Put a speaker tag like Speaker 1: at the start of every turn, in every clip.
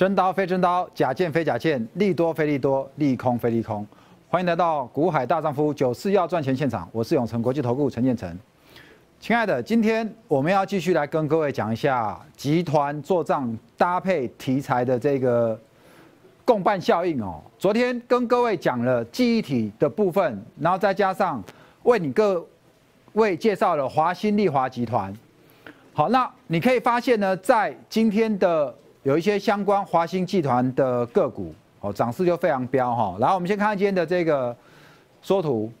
Speaker 1: 真刀非真刀，假剑非假剑，利多非利多，利空非利空。欢迎来到股海大丈夫九四要赚钱现场，我是永成国际投顾陈建成。亲爱的，今天我们要继续来跟各位讲一下集团做账搭配题材的这个共伴效应哦。昨天跟各位讲了记忆体的部分，然后再加上为你各位介绍了华新丽华集团。好，那你可以发现呢，在今天的有一些相关华兴集团的个股，哦，涨势就非常彪哈。然后我们先看看今天的这个缩图。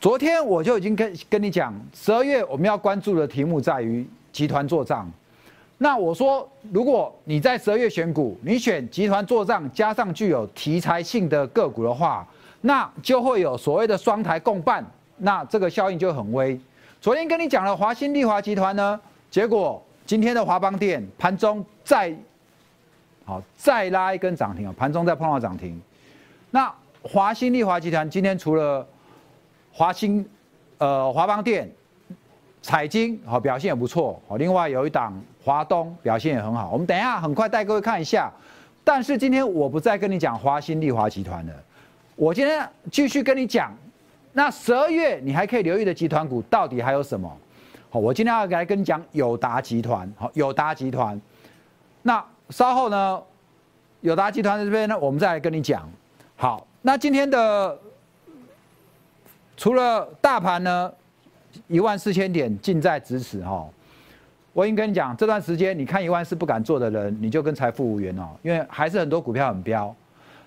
Speaker 1: 昨天我就已经跟跟你讲，十二月我们要关注的题目在于集团做账。那我说，如果你在十二月选股，你选集团做账加上具有题材性的个股的话，那就会有所谓的双台共伴，那这个效应就很微。昨天跟你讲了华新丽华集团呢，结果。今天的华邦电盘中再好再拉一根涨停啊，盘中再碰到涨停。那华新丽华集团今天除了华新呃华邦电、彩金好表现也不错，好，另外有一档华东表现也很好。我们等一下很快带各位看一下。但是今天我不再跟你讲华新丽华集团了，我今天继续跟你讲，那十二月你还可以留意的集团股到底还有什么？好，我今天要来跟你讲友达集团。好，友达集团，那稍后呢，友达集团这边呢，我们再来跟你讲。好，那今天的除了大盘呢，一万四千点近在咫尺哈。我已经跟你讲，这段时间你看一万四不敢做的人，你就跟财富无缘哦，因为还是很多股票很飙。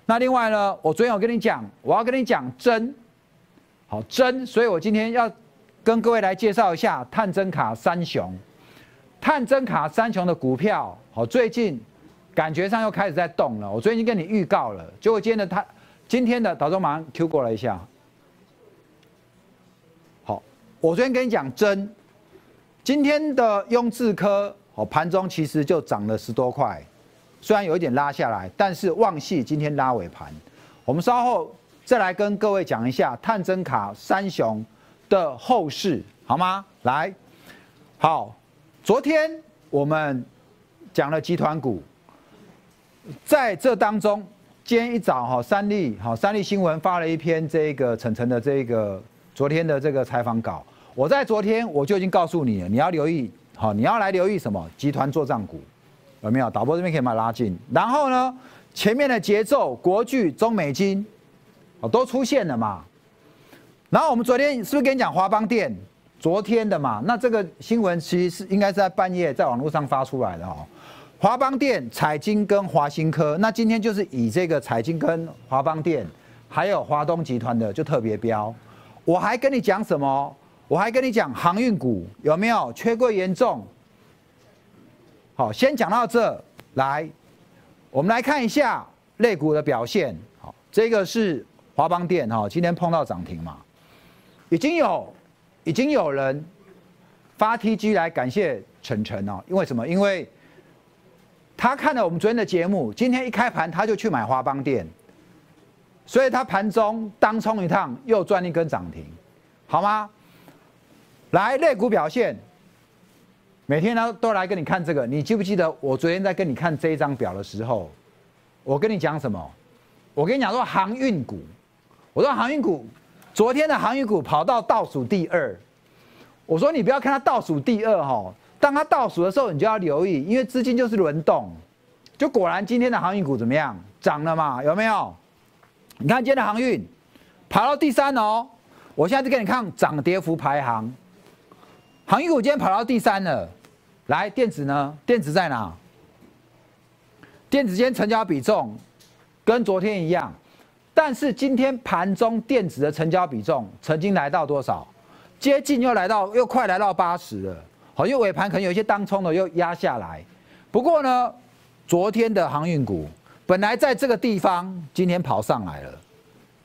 Speaker 1: 那另外呢，我昨天有跟你讲，我要跟你讲真，好真，所以我今天要。跟各位来介绍一下探针卡三雄，探针卡三雄的股票，好，最近感觉上又开始在动了。我昨天已经跟你预告了，结果今天的它，今天的导中马上 Q 过来一下。好，我昨天跟你讲真，今天的雍智科，好，盘中其实就涨了十多块，虽然有一点拉下来，但是旺系今天拉尾盘。我们稍后再来跟各位讲一下探针卡三雄。的后市好吗？来，好，昨天我们讲了集团股，在这当中，今天一早哈，三立好，三立新闻发了一篇这个晨晨的这个昨天的这个采访稿，我在昨天我就已经告诉你了，你要留意好，你要来留意什么？集团做账股有没有？导播这边可以把它拉近，然后呢，前面的节奏，国巨、中美金，哦，都出现了嘛。然后我们昨天是不是跟你讲华邦电？昨天的嘛，那这个新闻其实是应该是在半夜在网络上发出来的哦。华邦电、彩金跟华新科，那今天就是以这个彩金跟华邦电，还有华东集团的就特别标。我还跟你讲什么？我还跟你讲航运股有没有缺柜严重？好，先讲到这来，我们来看一下类股的表现。好，这个是华邦电哈，今天碰到涨停嘛。已经有，已经有人发 T G 来感谢晨晨哦，因为什么？因为他看了我们昨天的节目，今天一开盘他就去买华邦店，所以他盘中当冲一趟又赚一根涨停，好吗？来，类股表现，每天呢都来跟你看这个，你记不记得我昨天在跟你看这一张表的时候，我跟你讲什么？我跟你讲说航运股，我说航运股。昨天的航运股跑到倒数第二，我说你不要看它倒数第二哈，当它倒数的时候，你就要留意，因为资金就是轮动。就果然今天的航运股怎么样？涨了嘛？有没有？你看今天的航运跑到第三哦，我现在就给你看涨跌幅排行。航运股今天跑到第三了，来电子呢？电子在哪？电子今天成交比重跟昨天一样。但是今天盘中电子的成交比重曾经来到多少？接近又来到又快来到八十了。好，因为尾盘可能有一些当冲的又压下来。不过呢，昨天的航运股本来在这个地方，今天跑上来了，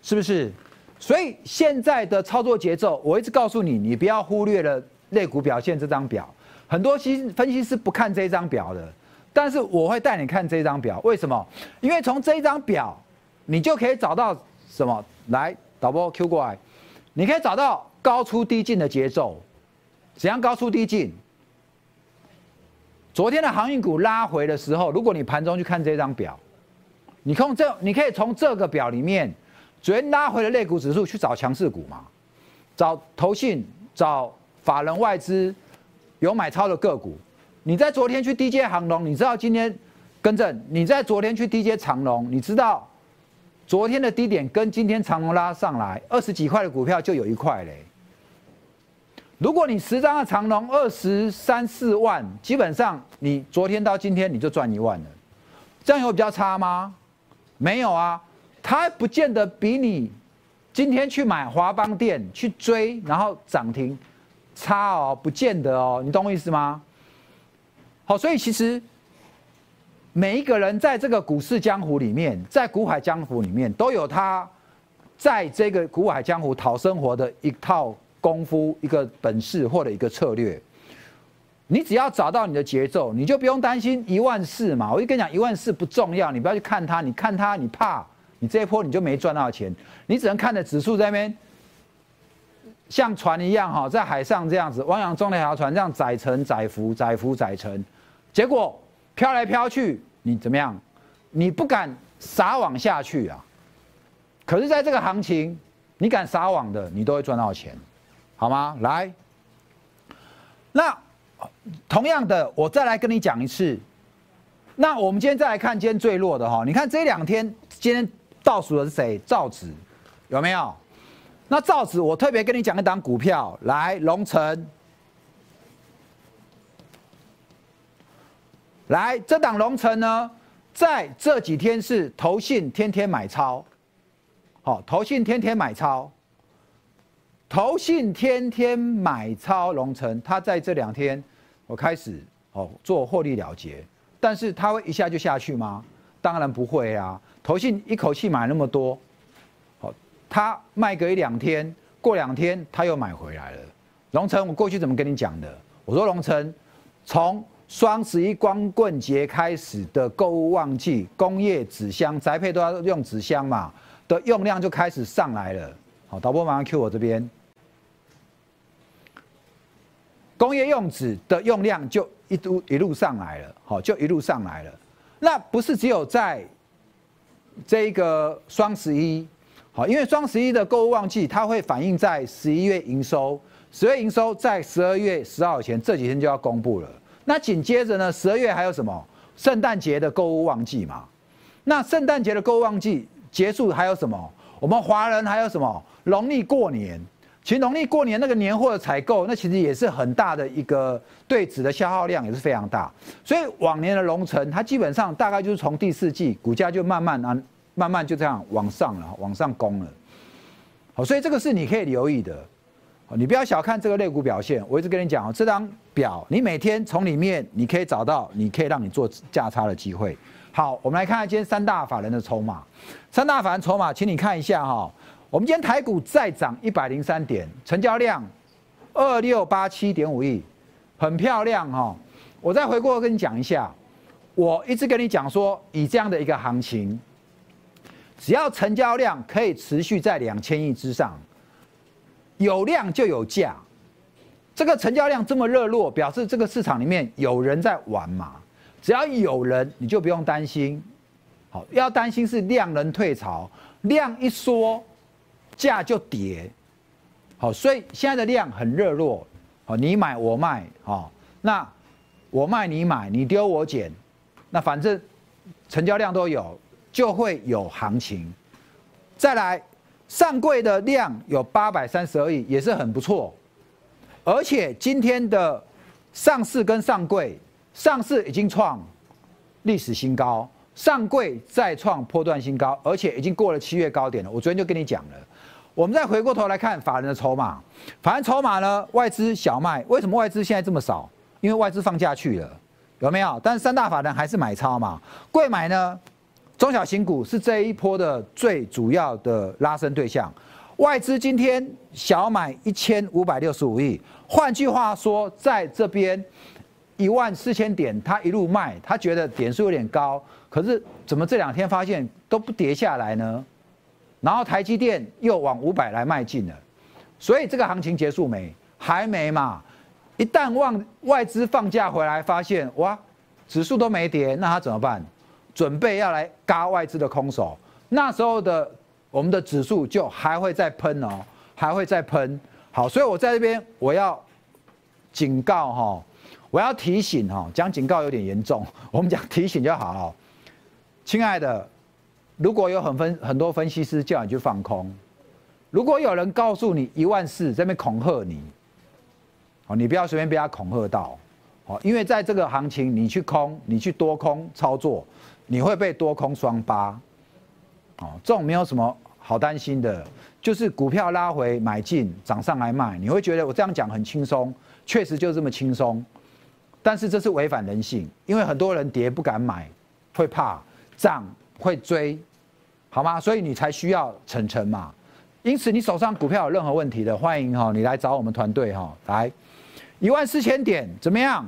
Speaker 1: 是不是？所以现在的操作节奏，我一直告诉你，你不要忽略了类股表现这张表。很多析分析师不看这张表的，但是我会带你看这张表。为什么？因为从这张表。你就可以找到什么？来，导播 Q 过来，你可以找到高出低进的节奏。怎样高出低进？昨天的航运股拉回的时候，如果你盘中去看这张表，你从这你可以从这个表里面，昨天拉回的类股指数去找强势股嘛，找投信，找法人外资有买超的个股。你在昨天去低阶航龙，你知道今天更正？你在昨天去低阶长龙，你知道昨天的低点跟今天长龙拉上来二十几块的股票就有一块嘞。如果你十张的长龙二十三四万，基本上你昨天到今天你就赚一万了，这样有比较差吗？没有啊，它不见得比你今天去买华邦店去追然后涨停差哦，不见得哦，你懂我意思吗？好，所以其实每一个人在这个股市江湖里面，在股海江湖里面，都有他在这个股海江湖讨生活的一套功夫、一个本事或者一个策略。你只要找到你的节奏，你就不用担心一万四嘛。我就跟你讲，一万四不重要，你不要去看它，你看它，你怕你这一波你就没赚到钱，你只能看着指数在那边。像船一样哈，在海上这样子，汪洋中那条船这样载沉载浮载浮载沉，结果飘来飘去，你怎么样？你不敢撒网下去啊。可是，在这个行情，你敢撒网的，你都会赚到钱，好吗？来，那同样的，我再来跟你讲一次。那我们今天再来看今天最弱的哈，你看这两天今天倒数的是谁？造纸有没有？那造纸，我特别跟你讲一档股票，来龙城，来这档龙城呢，在这几天是投信天天买超，好，投信天天买超，投信天天买超龙城，它在这两天我开始哦做获利了结，但是它会一下就下去吗？当然不会啊，投信一口气买那么多。好他卖个一两天，过两天他又买回来了。龙城，我过去怎么跟你讲的？我说龙城从双十一光棍节开始的购物旺季，工业纸箱宅配都要用纸箱嘛，的用量就开始上来了。好，导播马上 Q 我这边，工业用纸的用量就一路一路上来了。好，就一路上来了。那不是只有在这个双十一。好，因为双十一的购物旺季，它会反映在十一月营收，十月营收在十二月十号前这几天就要公布了。那紧接着呢，十二月还有什么？圣诞节的购物旺季嘛。那圣诞节的购物旺季结束还有什么？我们华人还有什么？农历过年。其实农历过年那个年货的采购，那其实也是很大的一个对纸的消耗量也是非常大。所以往年的龙城，它基本上大概就是从第四季股价就慢慢啊。慢慢就这样往上了，往上攻了。好，所以这个是你可以留意的。你不要小看这个类股表现。我一直跟你讲哦，这张表你每天从里面你可以找到，你可以让你做价差的机会。好，我们来看看今天三大法人的筹码。三大法人筹码，请你看一下哈。我们今天台股再涨一百零三点，成交量二六八七点五亿，很漂亮哈。我再回过跟你讲一下，我一直跟你讲说，以这样的一个行情。只要成交量可以持续在两千亿之上，有量就有价。这个成交量这么热络，表示这个市场里面有人在玩嘛。只要有人，你就不用担心。好，要担心是量能退潮，量一缩，价就跌。好，所以现在的量很热络。好，你买我卖，好，那我卖你买，你丢我捡，那反正成交量都有。就会有行情，再来上柜的量有八百三十二亿，也是很不错。而且今天的上市跟上柜，上市已经创历史新高，上柜再创破断新高，而且已经过了七月高点了。我昨天就跟你讲了，我们再回过头来看法人的筹码，法人筹码呢，外资小麦为什么外资现在这么少？因为外资放假去了，有没有？但是三大法人还是买超嘛，贵买呢？中小型股是这一波的最主要的拉升对象，外资今天小买一千五百六十五亿，换句话说，在这边一万四千点，他一路卖，他觉得点数有点高，可是怎么这两天发现都不跌下来呢？然后台积电又往五百来迈进了，所以这个行情结束没？还没嘛？一旦望外资放假回来，发现哇，指数都没跌，那他怎么办？准备要来嘎外资的空手，那时候的我们的指数就还会再喷哦，还会再喷。好，所以我在这边我要警告哈，我要提醒哈，讲警告有点严重，我们讲提醒就好。亲爱的，如果有很分很多分析师叫你去放空，如果有人告诉你一万四这边恐吓你，好，你不要随便被他恐吓到，好，因为在这个行情你去空，你去多空操作。你会被多空双八，哦，这种没有什么好担心的，就是股票拉回买进，涨上来卖，你会觉得我这样讲很轻松，确实就这么轻松，但是这是违反人性，因为很多人跌不敢买，会怕涨会追，好吗？所以你才需要层层嘛。因此你手上股票有任何问题的，欢迎哈你来找我们团队哈，来一万四千点怎么样？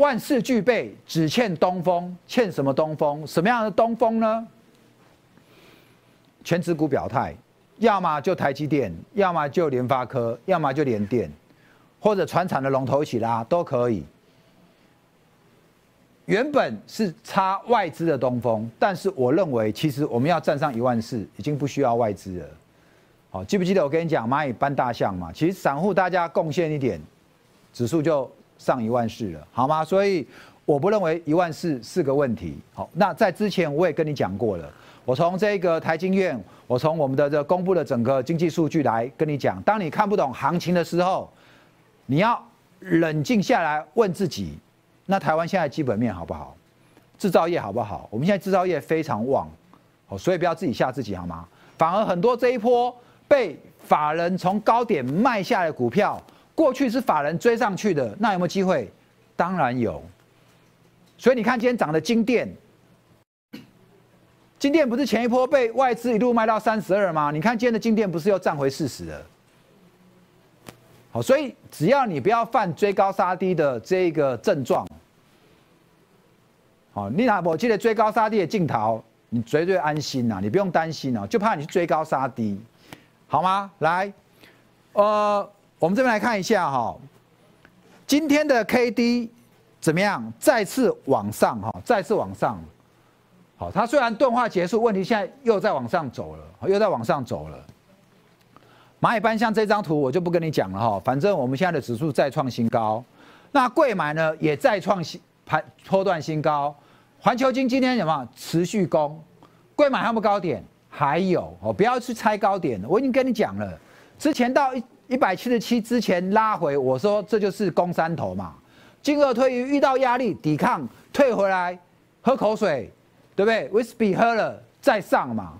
Speaker 1: 万事俱备，只欠东风。欠什么东风？什么样的东风呢？全指股表态，要么就台积电，要么就联发科，要么就联电，或者船厂的龙头一起拉都可以。原本是差外资的东风，但是我认为，其实我们要站上一万四，已经不需要外资了。好，记不记得我跟你讲蚂蚁搬大象嘛？其实散户大家贡献一点，指数就。上一万四了，好吗？所以我不认为一万四是个问题。好，那在之前我也跟你讲过了，我从这个台经院，我从我们的这公布的整个经济数据来跟你讲，当你看不懂行情的时候，你要冷静下来问自己，那台湾现在基本面好不好？制造业好不好？我们现在制造业非常旺，哦，所以不要自己吓自己好吗？反而很多这一波被法人从高点卖下的股票。过去是法人追上去的，那有没有机会？当然有。所以你看今天涨的金店，金店不是前一波被外资一路卖到三十二吗？你看今天的金店不是又涨回四十了？好，所以只要你不要犯追高杀低的这个症状，好，你哪我记得追高杀低的镜头，你绝对安心呐，你不用担心哦，就怕你去追高杀低，好吗？来，呃。我们这边来看一下哈，今天的 K D 怎么样？再次往上哈，再次往上。好，它虽然钝化结束，问题现在又在往上走了，又在往上走了。蚂蚁班像这张图我就不跟你讲了哈，反正我们现在的指数再创新高。那贵买呢也再创新盘波段新高。环球金今天什么持续攻？贵买还有高点？还有哦，不要去猜高点，我已经跟你讲了，之前到一。一百七十七之前拉回，我说这就是攻山头嘛。进而退遇到压力抵抗，退回来喝口水，对不对？威士忌喝了再上嘛。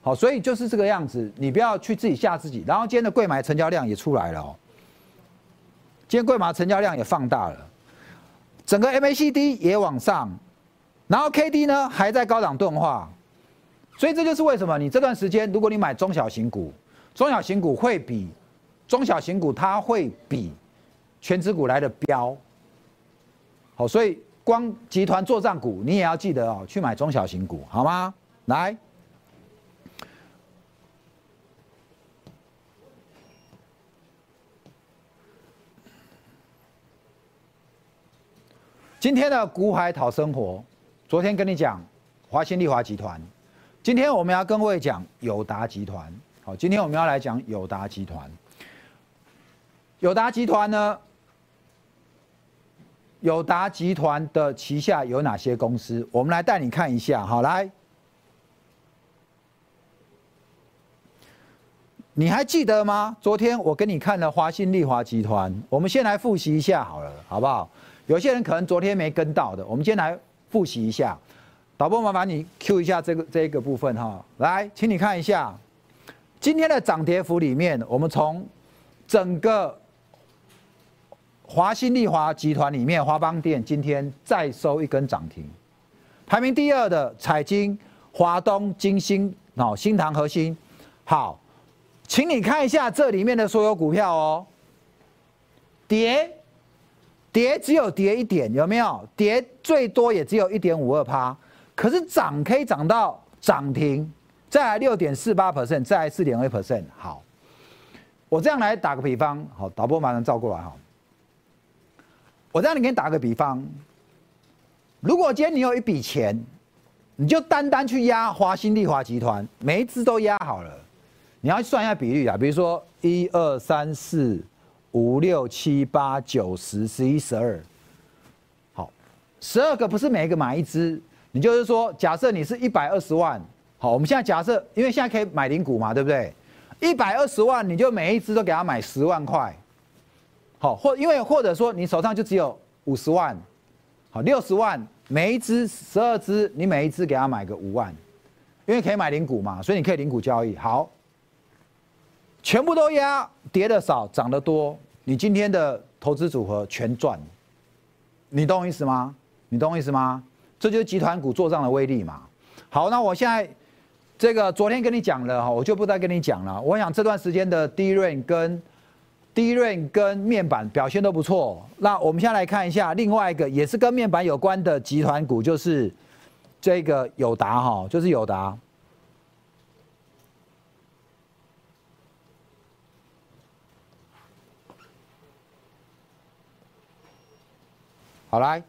Speaker 1: 好，所以就是这个样子，你不要去自己吓自己。然后今天的贵买成交量也出来了哦，今天贵买成交量也放大了，整个 MACD 也往上，然后 KD 呢还在高档钝化，所以这就是为什么你这段时间如果你买中小型股，中小型股会比。中小型股它会比全指股来的标，好，所以光集团作战股你也要记得哦，去买中小型股好吗？来，今天的股海讨生活，昨天跟你讲华新丽华集团，今天我们要跟各位讲友达集团，好，今天我们要来讲友达集团。友达集团呢？友达集团的旗下有哪些公司？我们来带你看一下。好，来，你还记得吗？昨天我跟你看了华信利华集团。我们先来复习一下好了，好不好？有些人可能昨天没跟到的，我们先来复习一下。导播，麻烦你 Q 一下这个这一个部分哈。来，请你看一下今天的涨跌幅里面，我们从整个。华新丽华集团里面，华邦电今天再收一根涨停，排名第二的彩金、华东、金星、哦，新唐核心。好，请你看一下这里面的所有股票哦，跌，跌只有跌一点，有没有？跌最多也只有一点五二趴，可是涨可以涨到涨停，再来六点四八 percent，再来四点二 percent。好，我这样来打个比方，好，导播马上照过来哈。我让你给你打个比方，如果今天你有一笔钱，你就单单去压华新丽华集团，每一只都压好了，你要算一下比率啊，比如说一二三四五六七八九十十一十二，好，十二个不是每一个买一只，你就是说，假设你是一百二十万，好，我们现在假设，因为现在可以买零股嘛，对不对？一百二十万，你就每一只都给他买十万块。好，或因为或者说你手上就只有五十万，好六十万，每一只十二只，你每一只给他买个五万，因为可以买零股嘛，所以你可以零股交易。好，全部都压，跌的少，涨得多，你今天的投资组合全赚，你懂我意思吗？你懂我意思吗？这就是集团股做账的威力嘛。好，那我现在这个昨天跟你讲了哈，我就不再跟你讲了。我想这段时间的低润跟。低润跟面板表现都不错，那我们现在来看一下另外一个也是跟面板有关的集团股，就是这个友达哈，就是友达。好来，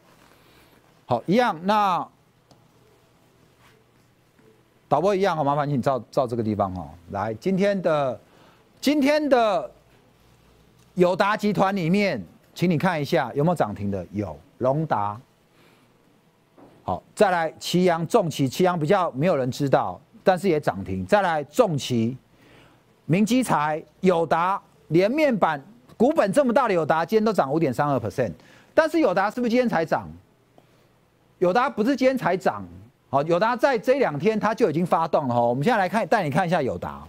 Speaker 1: 好一样，那导播一样，好麻烦请照照这个地方哦。来，今天的今天的。友达集团里面，请你看一下有没有涨停的？有，龙达。好，再来祁阳重旗，祁阳比较没有人知道，但是也涨停。再来重旗、明基材、友达，连面板股本这么大的友达，今天都涨五点三二 percent。但是友达是不是今天才涨？友达不是今天才涨，好，友达在这两天它就已经发动了哈。我们现在来看，带你看一下友达。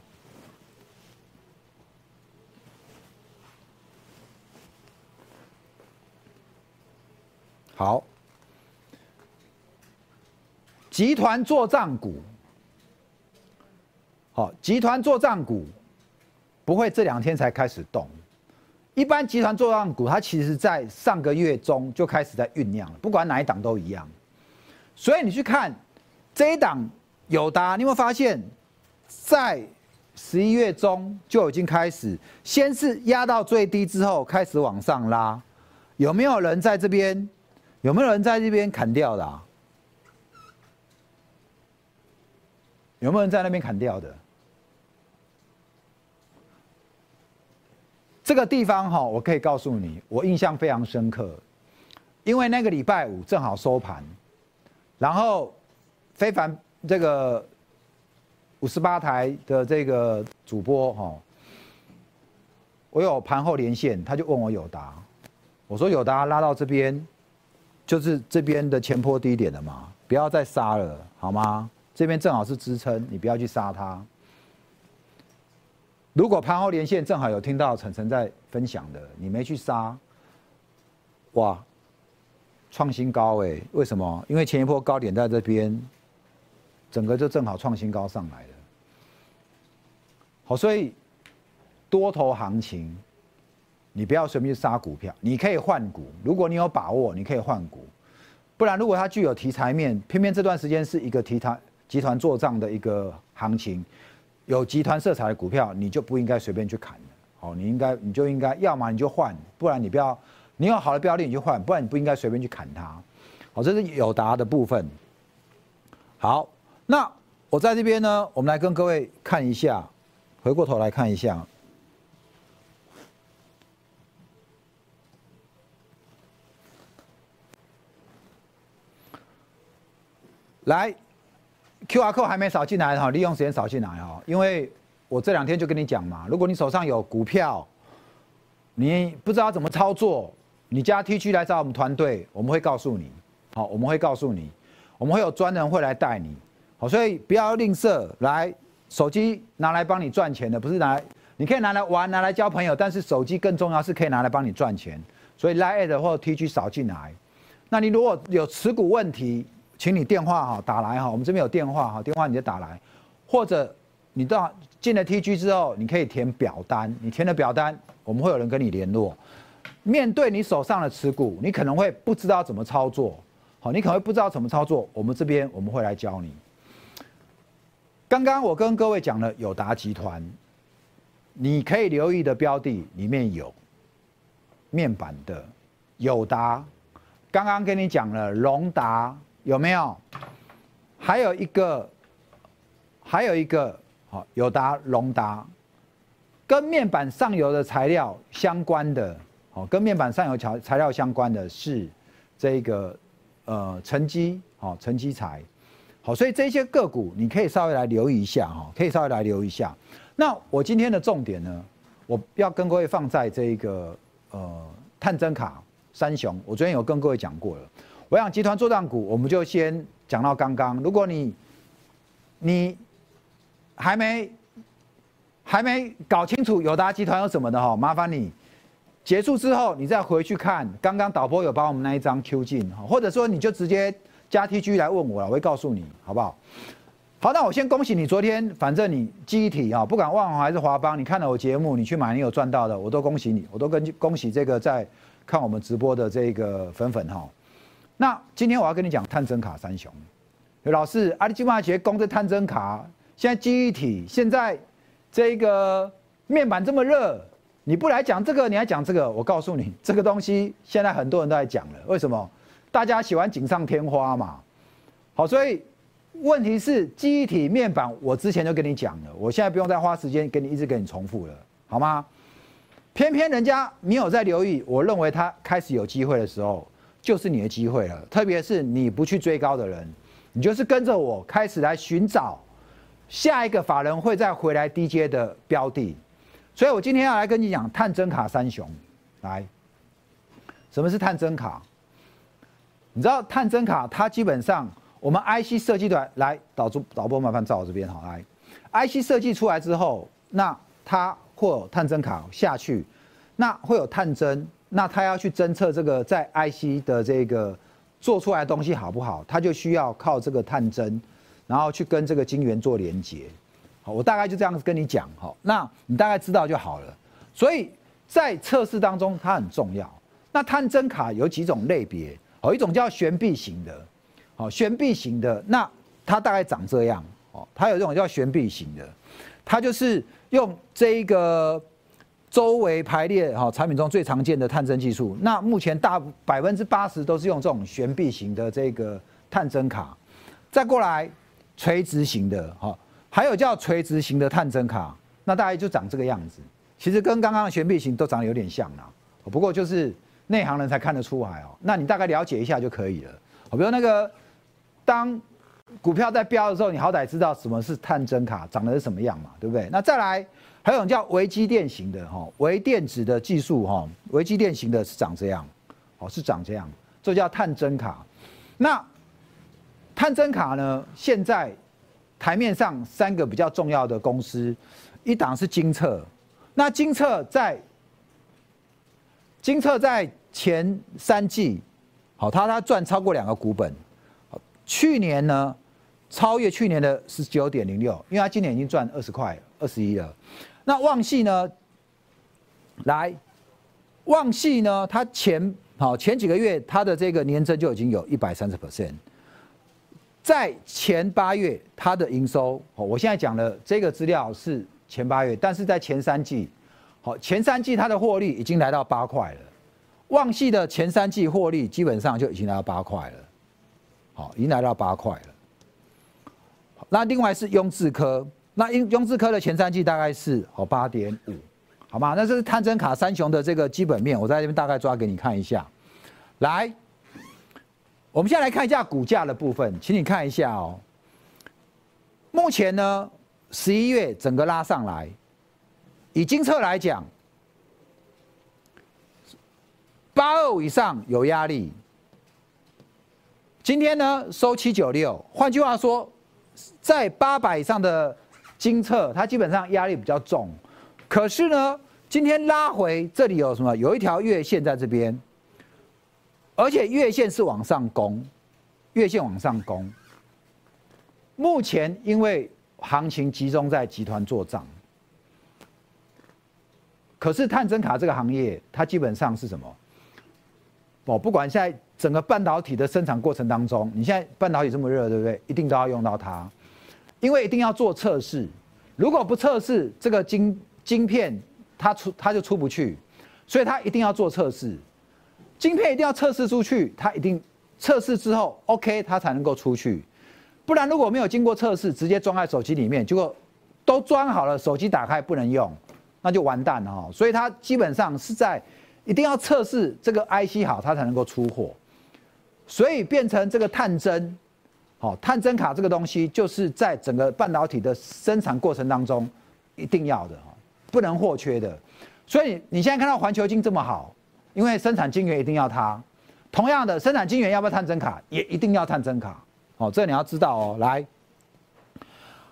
Speaker 1: 好，集团做账股，好，集团做账股不会这两天才开始动，一般集团做账股它其实在上个月中就开始在酝酿了，不管哪一档都一样。所以你去看这一档友达，你有没有发现，在十一月中就已经开始，先是压到最低之后开始往上拉，有没有人在这边？有没有人在这边砍掉的？有没有人在那边砍掉的？这个地方哈，我可以告诉你，我印象非常深刻，因为那个礼拜五正好收盘，然后非凡这个五十八台的这个主播哈，我有盘后连线，他就问我有达，我说有达拉到这边。就是这边的前坡低点了嘛，不要再杀了，好吗？这边正好是支撑，你不要去杀它。如果盘后连线正好有听到晨晨在分享的，你没去杀，哇，创新高哎！为什么？因为前一波高点在这边，整个就正好创新高上来了。好，所以多头行情。你不要随便杀股票，你可以换股。如果你有把握，你可以换股。不然，如果它具有题材面，偏偏这段时间是一个题材集团做账的一个行情，有集团色彩的股票，你就不应该随便去砍好，你应该，你就应该，要么你就换，不然你不要，你有好的标的你就换，不然你不应该随便去砍它。好，这是有答的部分。好，那我在这边呢，我们来跟各位看一下，回过头来看一下。来，Q R code 还没扫进来哈，利用时间扫进来哈，因为我这两天就跟你讲嘛，如果你手上有股票，你不知道怎么操作，你加 T 区来找我们团队，我们会告诉你，好，我们会告诉你，我们会有专人会来带你，好，所以不要吝啬，来，手机拿来帮你赚钱的，不是拿来，你可以拿来玩，拿来交朋友，但是手机更重要是可以拿来帮你赚钱，所以来 at 或 T 区扫进来，那你如果有持股问题。请你电话哈打来哈，我们这边有电话哈，电话你就打来，或者你到进了 TG 之后，你可以填表单，你填了表单，我们会有人跟你联络。面对你手上的持股，你可能会不知道怎么操作，好，你可能会不知道怎么操作，我们这边我们会来教你。刚刚我跟各位讲了友达集团，你可以留意的标的里面有面板的友达，刚刚跟你讲了隆达有没有？还有一个，还有一个，好友达隆达，跟面板上游的材料相关的，好跟面板上游材材料相关的是这个呃沉积，好沉积材，好所以这些个股你可以稍微来留意一下哈，可以稍微来留意一下。那我今天的重点呢，我要跟各位放在这一个呃探针卡三雄，我昨天有跟各位讲过了。我想集团作战股，我们就先讲到刚刚。如果你你还没还没搞清楚友达集团有什么的哈，麻烦你结束之后，你再回去看刚刚导播有把我们那一张 Q 进哈，或者说你就直接加 TG 来问我了，我会告诉你好不好？好，那我先恭喜你，昨天反正你记忆体啊，不管万宏还是华邦，你看了我节目，你去买，你有赚到的，我都恭喜你，我都跟恭喜这个在看我们直播的这个粉粉哈。那今天我要跟你讲探针卡三雄，老师，阿里基马杰攻这探针卡，现在记忆体，现在这个面板这么热，你不来讲这个，你还讲这个，我告诉你，这个东西现在很多人都在讲了，为什么？大家喜欢锦上添花嘛，好，所以。问题是记忆体面板，我之前就跟你讲了，我现在不用再花时间跟你一直跟你重复了，好吗？偏偏人家没有在留意，我认为他开始有机会的时候，就是你的机会了。特别是你不去追高的人，你就是跟着我开始来寻找下一个法人会再回来低阶的标的。所以我今天要来跟你讲探针卡三雄，来，什么是探针卡？你知道探针卡它基本上。我们 IC 设计团来导出导播，麻烦照我这边好来。IC 设计出来之后，那它会有探针卡下去，那会有探针，那他要去侦测这个在 IC 的这个做出来的东西好不好，他就需要靠这个探针，然后去跟这个晶圆做连接。好，我大概就这样子跟你讲哈，那你大概知道就好了。所以在测试当中它很重要。那探针卡有几种类别，哦，一种叫悬臂型的。好，悬臂型的，那它大概长这样。哦，它有这种叫悬臂型的，它就是用这一个周围排列哈产品中最常见的探针技术。那目前大百分之八十都是用这种悬臂型的这个探针卡。再过来垂直型的，哈，还有叫垂直型的探针卡，那大概就长这个样子。其实跟刚刚的悬臂型都长得有点像啦，不过就是内行人才看得出来哦。那你大概了解一下就可以了。好比如那个。当股票在飙的时候，你好歹知道什么是探针卡长得是什么样嘛，对不对？那再来还有叫微机电型的哈，微电子的技术哈，微机电型的是长这样，哦是长这样，这叫探针卡。那探针卡呢，现在台面上三个比较重要的公司，一档是金策，那金策在金策在前三季，好，它它赚超过两个股本。去年呢，超越去年的十九点零六，因为它今年已经赚二十块、二十一了。那旺系呢？来，旺系呢？它前好前几个月，它的这个年增就已经有一百三十 percent。在前八月，它的营收，我现在讲的这个资料是前八月，但是在前三季，好前三季它的获利已经来到八块了。旺系的前三季获利基本上就已经来到八块了。好，已经来到八块了。那另外是雍智科，那雍雍智科的前三季大概是哦八点五，好吗？那这是探针卡三雄的这个基本面，我在这边大概抓给你看一下。来，我们现在来看一下股价的部分，请你看一下哦。目前呢，十一月整个拉上来，以金策来讲，八二五以上有压力。今天呢收七九六，换句话说，在八百以上的金策，它基本上压力比较重。可是呢，今天拉回这里有什么？有一条月线在这边，而且月线是往上攻，月线往上攻。目前因为行情集中在集团做账，可是探针卡这个行业，它基本上是什么？哦，不管现在。整个半导体的生产过程当中，你现在半导体这么热，对不对？一定都要用到它，因为一定要做测试。如果不测试，这个晶晶片它出它就出不去，所以它一定要做测试。晶片一定要测试出去，它一定测试之后 OK，它才能够出去。不然如果没有经过测试，直接装在手机里面，结果都装好了，手机打开不能用，那就完蛋了哈。所以它基本上是在一定要测试这个 IC 好，它才能够出货。所以变成这个探针，好，探针卡这个东西，就是在整个半导体的生产过程当中一定要的哈，不能或缺的。所以你现在看到环球金这么好，因为生产晶圆一定要它。同样的，生产晶圆要不要探针卡，也一定要探针卡。哦，这你要知道哦。来，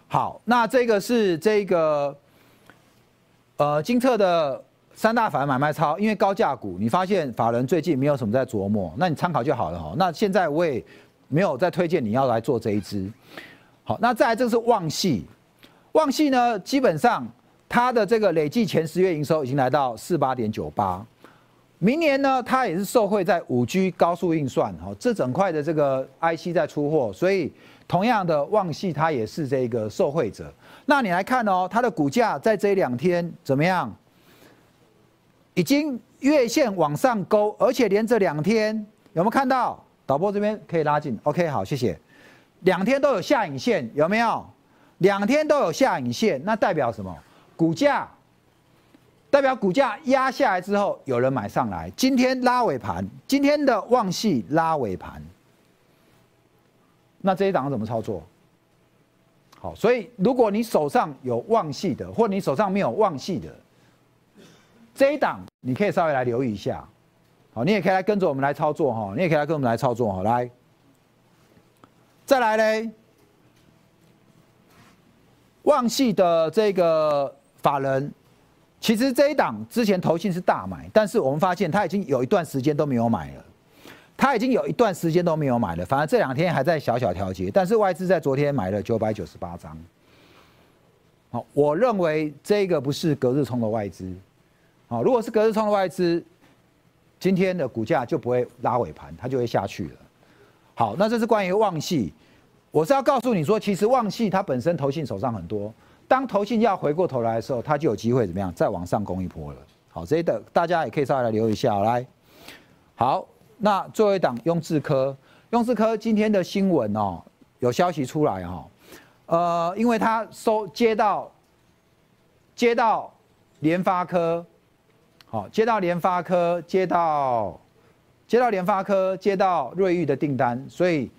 Speaker 1: 好，那这个是这个呃金策的三大法买卖超，因为高价股，你发现法人最近没有什么在琢磨，那你参考就好了哈。那现在我也没有再推荐你要来做这一支。好，那再来这是旺系，旺系呢基本上。它的这个累计前十月营收已经来到四八点九八，明年呢，它也是受惠在五 G 高速运算，哈，这整块的这个 IC 在出货，所以同样的旺系它也是这个受惠者。那你来看哦，它的股价在这两天怎么样？已经月线往上勾，而且连着两天有没有看到？导播这边可以拉近，OK，好，谢谢。两天都有下影线，有没有？两天都有下影线，那代表什么？股价代表股价压下来之后，有人买上来。今天拉尾盘，今天的旺系拉尾盘，那这一档怎么操作？好，所以如果你手上有旺系的，或你手上没有旺系的，这一档你可以稍微来留意一下。好，你也可以来跟着我们来操作哈，你也可以来跟我们来操作哈。来，再来嘞，旺系的这个。法人其实这一档之前投信是大买，但是我们发现他已经有一段时间都没有买了，他已经有一段时间都没有买了，反而这两天还在小小调节。但是外资在昨天买了九百九十八张，好，我认为这个不是隔日冲的外资，好，如果是隔日冲的外资，今天的股价就不会拉尾盘，它就会下去了。好，那这是关于旺系，我是要告诉你说，其实旺系它本身投信手上很多。当投信要回过头来的时候，它就有机会怎么样再往上攻一波了。好，这一等大家也可以稍微来留一下来。好，那最后一档用智科，用智科今天的新闻哦，有消息出来哈，呃，因为他收接到接到联发科，好，接到联发科，接到接到联发科，接到瑞昱的订单，所以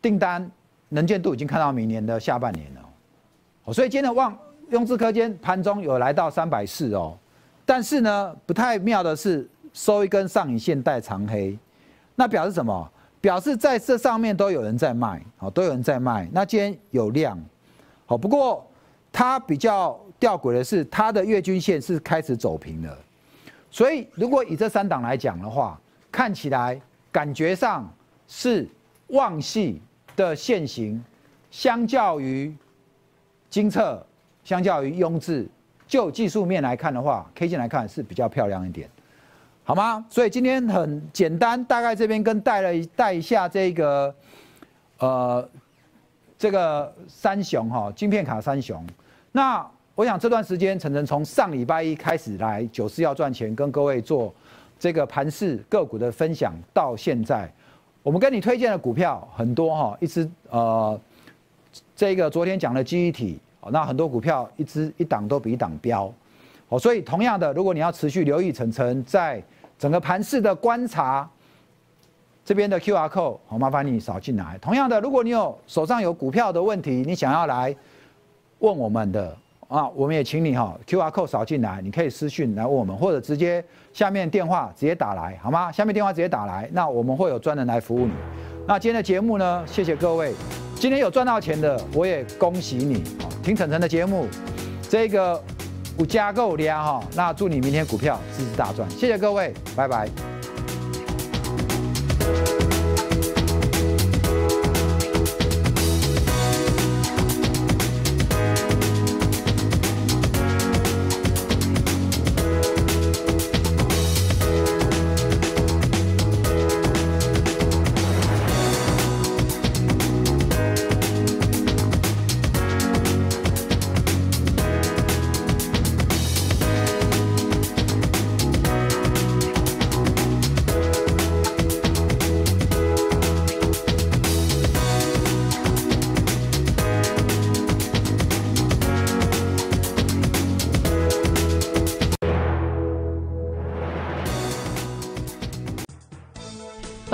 Speaker 1: 订单能见度已经看到明年的下半年了。所以今天的旺用智科间盘中有来到三百四哦，但是呢不太妙的是收一根上影线带长黑，那表示什么？表示在这上面都有人在卖，好都有人在卖。那今天有量，好不过它比较吊诡的是它的月均线是开始走平了，所以如果以这三档来讲的话，看起来感觉上是旺系的线型，相较于。精测相较于雍智，就技术面来看的话，K 线来看是比较漂亮一点，好吗？所以今天很简单，大概这边跟带了带一下这个，呃，这个三雄哈，晶片卡三雄。那我想这段时间，晨晨从上礼拜一开始来九四要赚钱，跟各位做这个盘市个股的分享，到现在，我们跟你推荐的股票很多哈，一只呃，这个昨天讲的记忆体。那很多股票一只一档都比一档标，哦，所以同样的，如果你要持续留意晨晨在整个盘市的观察，这边的 Q R code，好麻烦你扫进来。同样的，如果你有手上有股票的问题，你想要来问我们的啊，我们也请你哈 Q R code 扫进来，你可以私讯来问我们，或者直接下面电话直接打来，好吗？下面电话直接打来，那我们会有专人来服务你。那今天的节目呢，谢谢各位。今天有赚到钱的，我也恭喜你听晨晨的节目，这个五加购量哈，那祝你明天股票支持大赚，谢谢各位，拜拜。